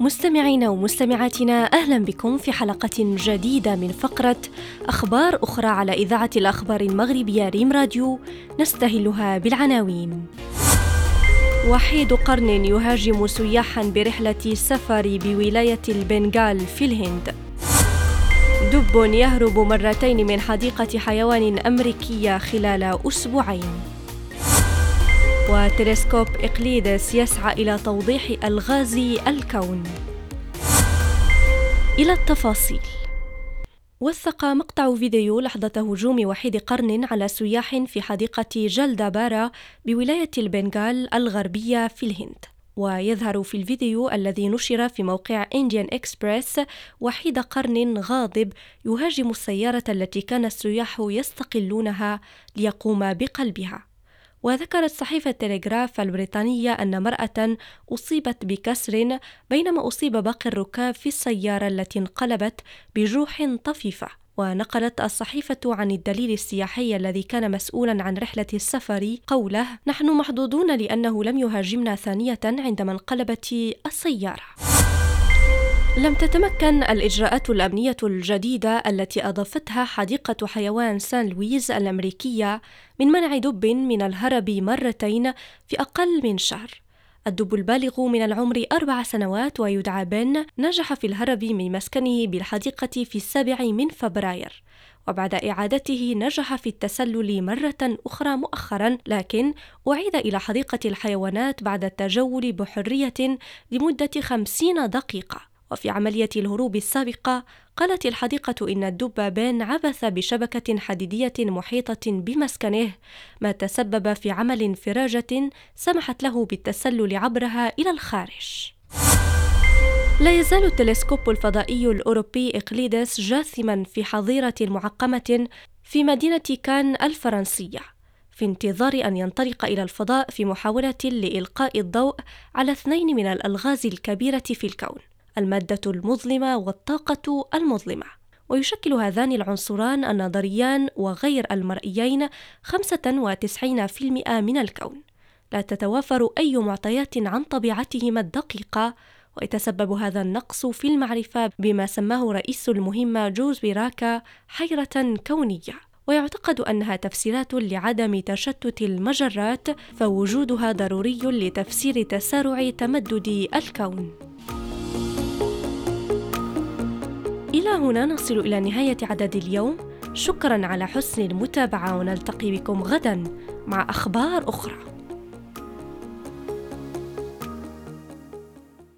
مستمعينا ومستمعاتنا أهلا بكم في حلقة جديدة من فقرة أخبار أخرى على إذاعة الأخبار المغربية ريم راديو نستهلها بالعناوين. وحيد قرن يهاجم سياحا برحلة سفر بولاية البنغال في الهند. دب يهرب مرتين من حديقة حيوان أمريكية خلال أسبوعين. وتلسكوب إقليدس يسعى إلى توضيح ألغاز الكون. إلى التفاصيل. وثق مقطع فيديو لحظة هجوم وحيد قرن على سياح في حديقة جلدابارا بولاية البنغال الغربية في الهند. ويظهر في الفيديو الذي نشر في موقع إنديان إكسبريس وحيد قرن غاضب يهاجم السيارة التي كان السياح يستقلونها ليقوم بقلبها. وذكرت صحيفة تلغراف البريطانية أن امرأة أصيبت بكسر بينما أصيب باقي الركاب في السيارة التي انقلبت بجروح طفيفة. ونقلت الصحيفة عن الدليل السياحي الذي كان مسؤولا عن رحلة السفر قوله نحن محظوظون لأنه لم يهاجمنا ثانية عندما انقلبت السيارة. لم تتمكن الإجراءات الأمنية الجديدة التي أضافتها حديقة حيوان سان لويز الأمريكية من منع دب من الهرب مرتين في أقل من شهر. الدب البالغ من العمر أربع سنوات ويدعى بن نجح في الهرب من مسكنه بالحديقة في السابع من فبراير وبعد إعادته نجح في التسلل مرة أخرى مؤخرا لكن أعيد إلى حديقة الحيوانات بعد التجول بحرية لمدة خمسين دقيقة وفي عملية الهروب السابقة قالت الحديقة إن الدب بين عبث بشبكة حديدية محيطة بمسكنه ما تسبب في عمل انفراجة سمحت له بالتسلل عبرها إلى الخارج. لا يزال التلسكوب الفضائي الأوروبي إقليدس جاثما في حظيرة معقمة في مدينة كان الفرنسية في انتظار أن ينطلق إلى الفضاء في محاولة لإلقاء الضوء على اثنين من الألغاز الكبيرة في الكون المادة المظلمة والطاقة المظلمة. ويشكل هذان العنصران النظريان وغير المرئيين 95% من الكون. لا تتوافر أي معطيات عن طبيعتهما الدقيقة. ويتسبب هذا النقص في المعرفة بما سماه رئيس المهمة جوز بيراكا حيرة كونية. ويعتقد أنها تفسيرات لعدم تشتت المجرات فوجودها ضروري لتفسير تسارع تمدد الكون. إلى هنا نصل إلى نهاية عدد اليوم. شكرا على حسن المتابعة ونلتقي بكم غدا مع أخبار أخرى.